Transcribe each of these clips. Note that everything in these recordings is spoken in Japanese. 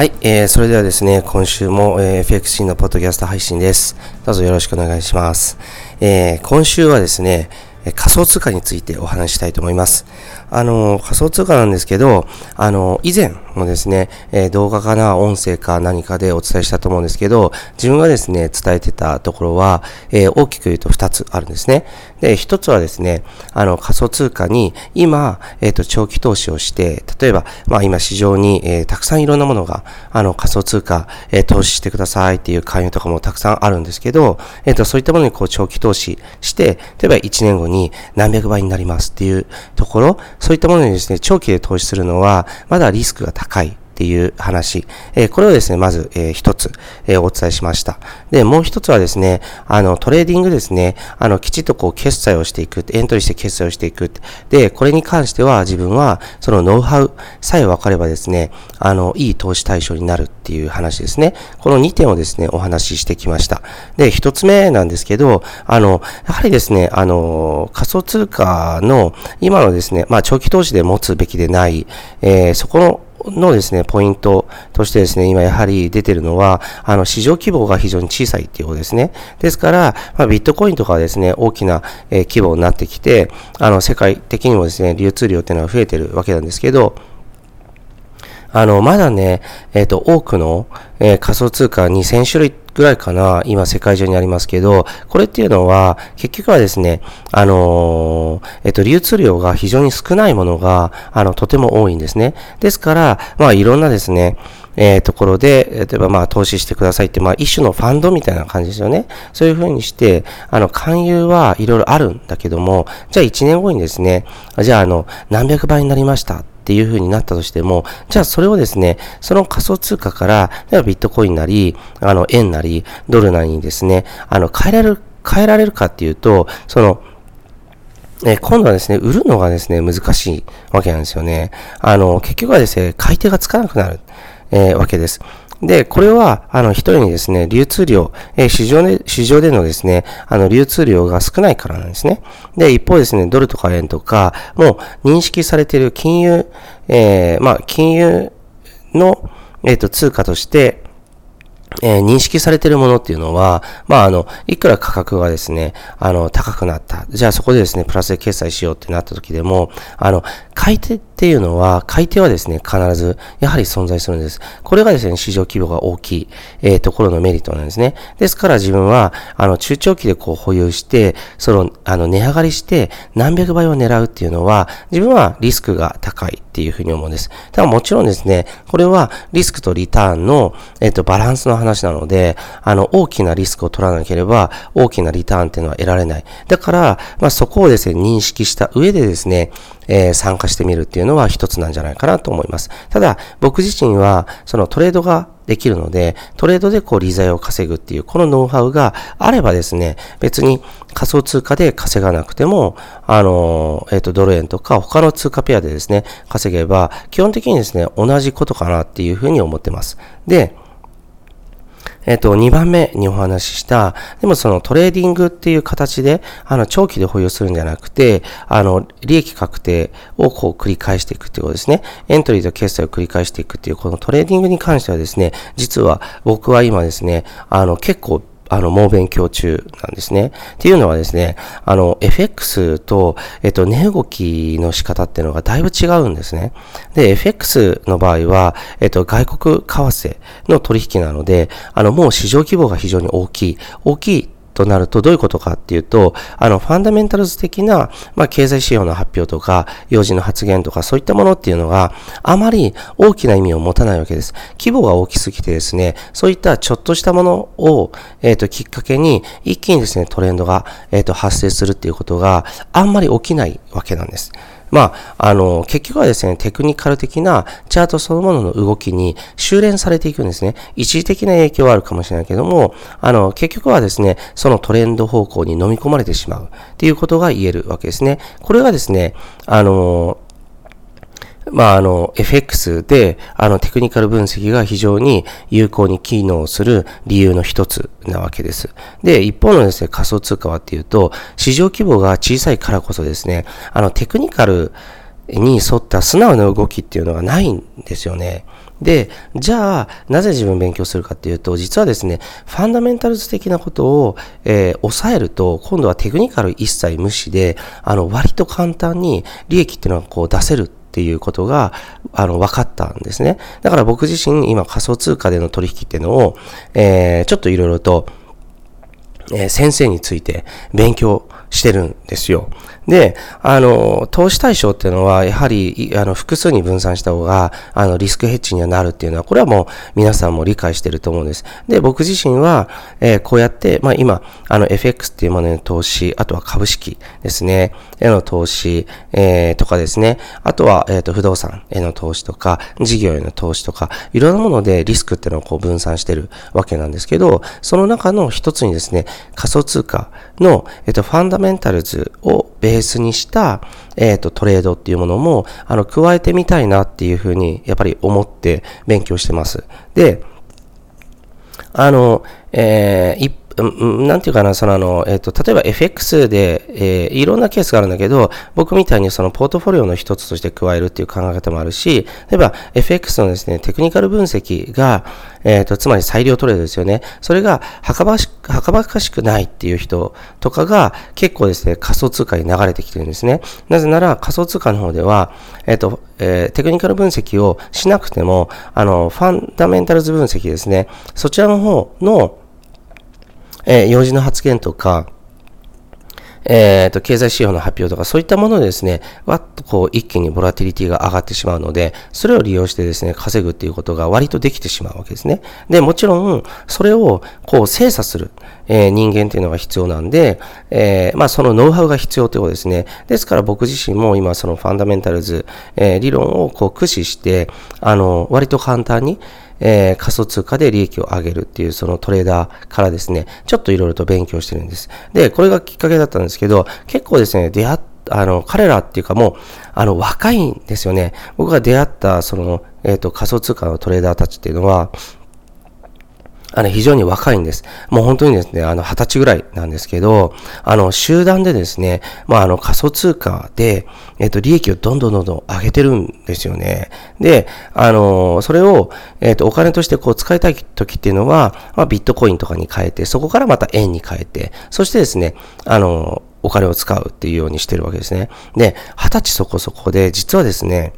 はい、えー、それではですね、今週も、えー、FXC のポッドキャスト配信です。どうぞよろしくお願いします。えー、今週はですね、仮想通貨についてお話したいと思います。あの、仮想通貨なんですけど、あの、以前もですね、えー、動画かな、音声か何かでお伝えしたと思うんですけど、自分がですね、伝えてたところは、えー、大きく言うと2つあるんですね。で、1つはですね、あの、仮想通貨に今、えっ、ー、と、長期投資をして、例えば、まあ今市場に、えたくさんいろんなものが、あの、仮想通貨、え投資してくださいっていう勧誘とかもたくさんあるんですけど、えっ、と、そういったものにこう長期投資して、例えば1年後に何百倍になりますっていうところ、そういったものにですね、長期で投資するのは、まだリスクが高い高いっていう話、え、これをですね、まず、えー、一つ、え、お伝えしました。で、もう一つはですね、あの、トレーディングですね、あの、きちっとこう、決済をしていく、エントリーして決済をしていく。で、これに関しては自分は、そのノウハウさえ分かればですね、あの、いい投資対象になるっていう話ですね。この2点をですね、お話ししてきました。で、一つ目なんですけど、あの、やはりですね、あの、仮想通貨の今のですね、まあ、長期投資で持つべきでない、えー、そこののですね、ポイントとしてですね、今やはり出てるのは、あの、市場規模が非常に小さいっていうことですね。ですから、まあ、ビットコインとかはですね、大きな、えー、規模になってきて、あの、世界的にもですね、流通量っていうのは増えてるわけなんですけど、あの、まだね、えっ、ー、と、多くの、えー、仮想通貨2000種類ぐらいかな、今世界中にありますけど、これっていうのは、結局はですね、あのー、えっと、流通量が非常に少ないものが、あの、とても多いんですね。ですから、まあ、いろんなですね、えー、ところで、例えばまあ投資してくださいって、まあ一種のファンドみたいな感じですよね。そういうふうにして、あの、勧誘はいろいろあるんだけども、じゃあ1年後にですね、じゃああの、何百倍になりました。っていう風になったとしても、じゃあそれをですね、その仮想通貨から、例えばビットコインなり、あの、円なり、ドルなりにですね、あの、変えられる、変えられるかっていうと、その、え今度はですね、売るのがですね、難しいわけなんですよね。あの、結局はですね、買い手がつかなくなる、えー、わけです。で、これは、あの、一人にですね、流通量、えー、市場で、市場でのですね、あの、流通量が少ないからなんですね。で、一方ですね、ドルとか円とか、もう認識されている金融、えー、まあ、金融の、えっ、ー、と、通貨として、えー、認識されているものっていうのは、まあ、あの、いくら価格がですね、あの、高くなった。じゃあそこでですね、プラスで決済しようってなった時でも、あの、買い手っていうのは、買い手はですね、必ず、やはり存在するんです。これがですね、市場規模が大きい、えー、ところのメリットなんですね。ですから自分は、あの、中長期でこう保有して、その、あの、値上がりして、何百倍を狙うっていうのは、自分はリスクが高いっていうふうに思うんです。ただもちろんですね、これはリスクとリターンの、えっ、ー、と、バランスの話なので、あの、大きなリスクを取らなければ、大きなリターンっていうのは得られない。だから、まあ、そこをですね、認識した上でですね、えー、参加してみるっていうのは一つなんじゃないかなと思います。ただ、僕自身は、そのトレードができるので、トレードでこう利ざやを稼ぐっていう、このノウハウがあればですね、別に仮想通貨で稼がなくても、あの、えっ、ー、と、ドル円とか他の通貨ペアでですね、稼げば、基本的にですね、同じことかなっていうふうに思ってます。で、えっ、と、2番目にお話しした、でもそのトレーディングっていう形で、あの、長期で保有するんじゃなくて、あの、利益確定をこう繰り返していくっていうことですね。エントリーと決済を繰り返していくっていう、このトレーディングに関してはですね、実は僕は今ですね、あの、結構あの、猛勉強中なんですね。っていうのはですね、あの、FX と、えっと、値動きの仕方っていうのがだいぶ違うんですね。で、FX の場合は、えっと、外国為替の取引なので、あの、もう市場規模が非常に大きい。大きいとなるとどういうことかっていうと、あの、ファンダメンタルズ的な、まあ、経済指標の発表とか、用事の発言とか、そういったものっていうのがあまり大きな意味を持たないわけです。規模が大きすぎてですね、そういったちょっとしたものを、えっ、ー、と、きっかけに、一気にですね、トレンドが、えっ、ー、と、発生するっていうことがあんまり起きないわけなんです。まあ、あの、結局はですね、テクニカル的なチャートそのものの動きに修練されていくんですね。一時的な影響はあるかもしれないけども、あの、結局はですね、そのトレンド方向に飲み込まれてしまうっていうことが言えるわけですね。これがですね、あの、まあ、あの、FX で、あの、テクニカル分析が非常に有効に機能する理由の一つなわけです。で、一方のですね、仮想通貨はっていうと、市場規模が小さいからこそですね、あの、テクニカルに沿った素直な動きっていうのがないんですよね。で、じゃあ、なぜ自分勉強するかっていうと、実はですね、ファンダメンタルズ的なことを、えー、抑えると、今度はテクニカル一切無視で、あの、割と簡単に利益っていうのはこう出せるっていうことが、あの、分かったんですね。だから僕自身、今仮想通貨での取引っていうのを、えー、ちょっといろいろと、えー、先生について勉強してるんですよ。で、あの、投資対象っていうのは、やはり、あの、複数に分散した方が、あの、リスクヘッジにはなるっていうのは、これはもう皆さんも理解してると思うんです。で、僕自身は、えー、こうやって、まあ今、あの、FX っていうものの投資、あとは株式ですね、への投資、えー、とかですね、あとは、えっ、ー、と、不動産への投資とか、事業への投資とか、いろんなものでリスクっていうのをこう分散してるわけなんですけど、その中の一つにですね、仮想通貨の、えっ、と、ファンダメンタルズをベースにした、えっ、ー、と、トレードっていうものも、あの、加えてみたいなっていうふうに、やっぱり思って勉強してます。で、あの、えー、一なんていうかな、そのあの、えっ、ー、と、例えば FX で、えー、いろんなケースがあるんだけど、僕みたいにそのポートフォリオの一つとして加えるっていう考え方もあるし、例えば FX のですね、テクニカル分析が、えっ、ー、と、つまり裁量トレードですよね。それが、はかばし、はかばかしくないっていう人とかが、結構ですね、仮想通貨に流れてきてるんですね。なぜなら、仮想通貨の方では、えっ、と、えー、テクニカル分析をしなくても、あの、ファンダメンタルズ分析ですね。そちらの方の、えー、用事の発言とか、えっ、ー、と、経済指標の発表とか、そういったものでですね、わっとこう、一気にボラティリティが上がってしまうので、それを利用してですね、稼ぐっていうことが割とできてしまうわけですね。で、もちろん、それを、こう、精査する、えー、人間っていうのが必要なんで、えー、まあ、そのノウハウが必要ということですね。ですから僕自身も今、そのファンダメンタルズ、え、理論をこう、駆使して、あの、割と簡単に、えー、仮想通貨で利益を上げるっていうそのトレーダーからですね、ちょっといろいろと勉強してるんです。で、これがきっかけだったんですけど、結構ですね、出会っあの、彼らっていうかもう、あの、若いんですよね。僕が出会った、その、えっ、ー、と、仮想通貨のトレーダーたちっていうのは、あの、非常に若いんです。もう本当にですね、あの、二十歳ぐらいなんですけど、あの、集団でですね、まあ、あの、仮想通貨で、えっと、利益をどんどんどんどん上げてるんですよね。で、あの、それを、えっと、お金としてこう使いたい時っていうのは、まあ、ビットコインとかに変えて、そこからまた円に変えて、そしてですね、あの、お金を使うっていうようにしてるわけですね。で、二十歳そこそこで、実はですね、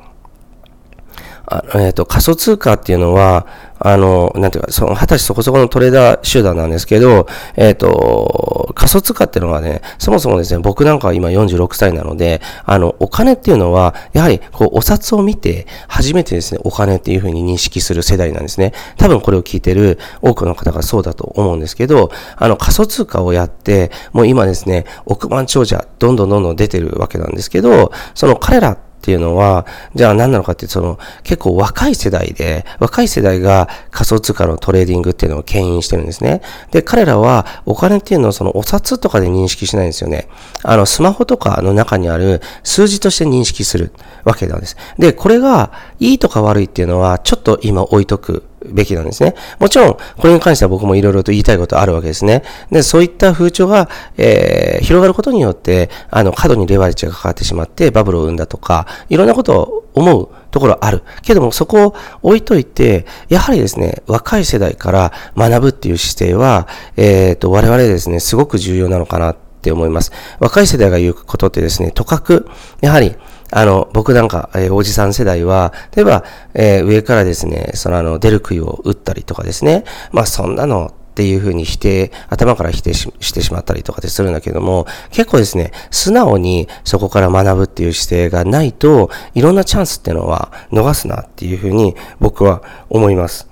えっ、ー、と、仮想通貨っていうのは、あの、なんていうか、その、二十歳そこそこのトレーダー集団なんですけど、えっ、ー、と、仮想通貨っていうのはね、そもそもですね、僕なんかは今46歳なので、あの、お金っていうのは、やはり、こう、お札を見て、初めてですね、お金っていうふうに認識する世代なんですね。多分これを聞いてる多くの方がそうだと思うんですけど、あの、仮想通貨をやって、もう今ですね、億万長者、どんどんどんどん出てるわけなんですけど、その彼らっていうのは、じゃあ何なのかって、その、結構若い世代で、若い世代が仮想通貨のトレーディングっていうのを牽引してるんですね。で、彼らはお金っていうのをそのお札とかで認識しないんですよね。あの、スマホとかの中にある数字として認識するわけなんです。で、これがいいとか悪いっていうのは、ちょっと今置いとくべきなんですね。もちろん、これに関しては僕もいろいろと言いたいことあるわけですね。で、そういった風潮が、えー、広がることによって、あの、過度にレバレッジがかかってしまって、バブルを生んだとか、いろんなことを思うところある。けども、そこを置いといて、やはりですね、若い世代から学ぶっていう姿勢は、えっ、ー、と、我々ですね、すごく重要なのかなって思います。若い世代が言うことってですね、とかく、やはり、あの、僕なんか、えー、おじさん世代は、例えば、えー、上からですね、そのあの、出る杭を打ったりとかですね、まあそんなのっていうふうに否定、頭から否定ししてしまったりとかでするんだけども、結構ですね、素直にそこから学ぶっていう姿勢がないと、いろんなチャンスっていうのは逃すなっていうふうに僕は思います。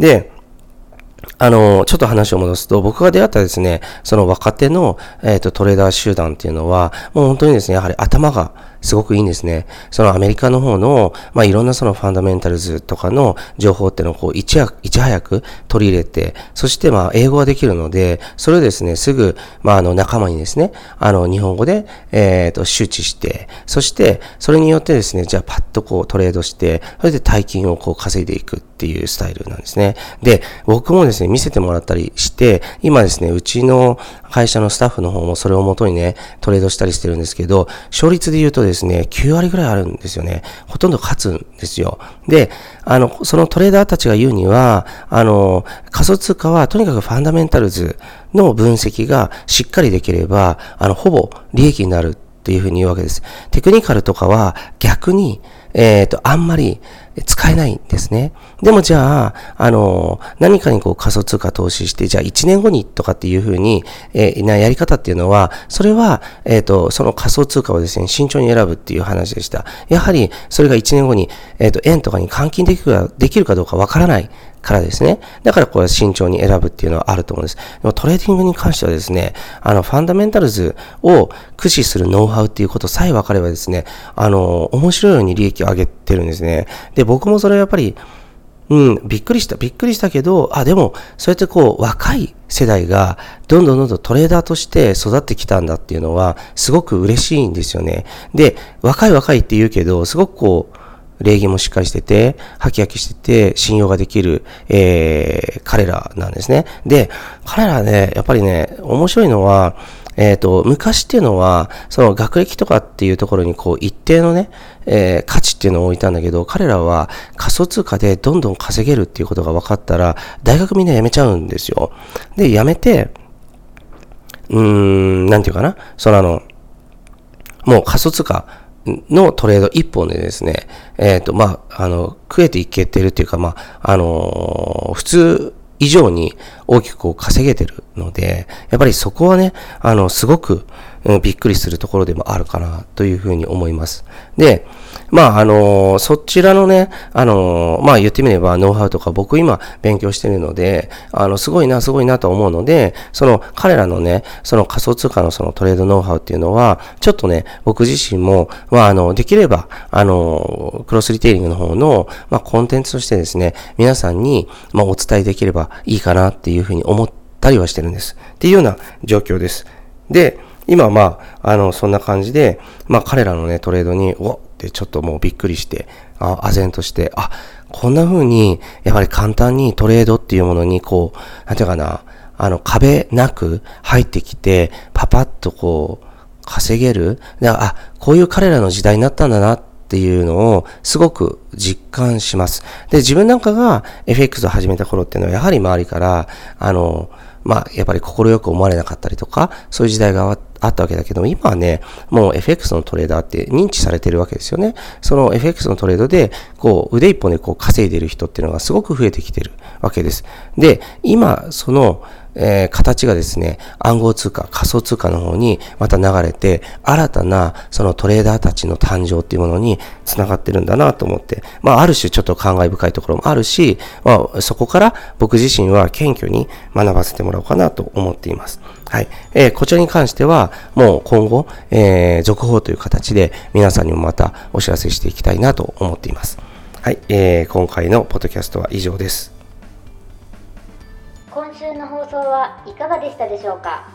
で、あの、ちょっと話を戻すと、僕が出会ったですね、その若手の、えっ、ー、と、トレーダー集団っていうのは、もう本当にですね、やはり頭がすごくいいんですね。そのアメリカの方の、まあ、いろんなそのファンダメンタルズとかの情報っていうのをこういちいち早く取り入れて、そしてまあ、英語ができるので、それをですね、すぐ、まあ、あの、仲間にですね、あの、日本語で、えっ、ー、と、周知して、そして、それによってですね、じゃあパッとこうトレードして、それで大金をこう稼いでいく。っていうスタイルなんですね。で、僕もですね、見せてもらったりして、今ですね、うちの会社のスタッフの方もそれをもとにね、トレードしたりしてるんですけど、勝率で言うとですね、9割ぐらいあるんですよね。ほとんど勝つんですよ。で、あの、そのトレーダーたちが言うには、あの、仮想通貨はとにかくファンダメンタルズの分析がしっかりできれば、あの、ほぼ利益になるっていうふうに言うわけです。テクニカルとかは逆に、えっ、ー、と、あんまり使えないんですね。でもじゃあ、あの、何かにこう仮想通貨投資して、じゃあ1年後にとかっていうふうに、えー、なやり方っていうのは、それは、えっ、ー、と、その仮想通貨をですね、慎重に選ぶっていう話でした。やはり、それが1年後に、えっ、と、円とかに換金できるか、できるかどうかわからないからですね。だからこれは慎重に選ぶっていうのはあると思うんです。でもトレーディングに関してはですね、あの、ファンダメンタルズを駆使するノウハウっていうことさえ分かればですね、あの、面白いように利益を上げてるんですね。で、で僕もそれはやっぱり、うん、びっくりした。びっくりしたけど、あ、でも、そうやってこう、若い世代が、どんどんどんどんトレーダーとして育ってきたんだっていうのは、すごく嬉しいんですよね。で、若い若いって言うけど、すごくこう、礼儀もしっかりしてて、ハキハキしてて、信用ができる、えー、彼らなんですね。で、彼らね、やっぱりね、面白いのは、えっ、ー、と、昔っていうのは、その学歴とかっていうところにこう一定のね、えー、価値っていうのを置いたんだけど、彼らは仮想通貨でどんどん稼げるっていうことが分かったら、大学みんな辞めちゃうんですよ。で、辞めて、うーん、なんていうかな、そのあの、もう仮想通貨、のトレード一本でですね、えっ、ー、と、まあ、あの、食えていけてるっていうか、まあ、あのー、普通以上に大きくこう稼げてるので、やっぱりそこはね、あの、すごく、うん、びっくりするところでもあるかなというふうに思います。で、まあ、あの、そちらのね、あの、まあ言ってみればノウハウとか僕今勉強してるので、あの、すごいな、すごいなと思うので、その彼らのね、その仮想通貨のそのトレードノウハウっていうのは、ちょっとね、僕自身も、まあ、あの、できれば、あの、クロスリテイリングの方の、まあ、コンテンツとしてですね、皆さんに、まあ、お伝えできればいいかなっていうふうに思ったりはしてるんです。っていうような状況です。で、今まあ、あの、そんな感じで、まあ彼らのね、トレードに、おってちょっともうびっくりして、あ、唖然として、あ、こんな風に、やっぱり簡単にトレードっていうものに、こう、なんていうかな、あの、壁なく入ってきて、パパッとこう、稼げる。あ、こういう彼らの時代になったんだなっていうのをすごく実感します。で、自分なんかが FX を始めた頃っていうのはやはり周りから、あの、まあ、やっぱり快く思われなかったりとか、そういう時代があってあったわけだけど、今はね、もう FX のトレーダーって認知されてるわけですよね。その FX のトレードで、こう、腕一本でこう稼いでる人っていうのがすごく増えてきてるわけです。で、今、その、えー、形がですね、暗号通貨、仮想通貨の方にまた流れて、新たなそのトレーダーたちの誕生っていうものに繋がってるんだなと思って、まあ、ある種ちょっと感慨深いところもあるし、まあ、そこから僕自身は謙虚に学ばせてもらおうかなと思っています。はい。えー、こちらに関しては、もう今後、えー、続報という形で皆さんにもまたお知らせしていきたいなと思っています。はい。えー、今回のポッドキャストは以上です。今週の放送はいかがでしたでしょうか？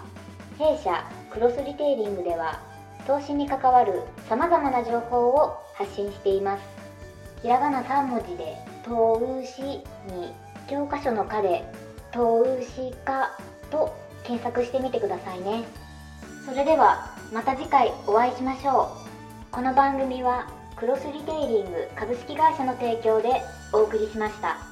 弊社クロスリテイリングでは投資に関わるさまざまな情報を発信していますひらがな3文字で「投資」に教科書の「科」で「投資家」と検索してみてくださいねそれではまた次回お会いしましょうこの番組はクロスリテイリング株式会社の提供でお送りしました。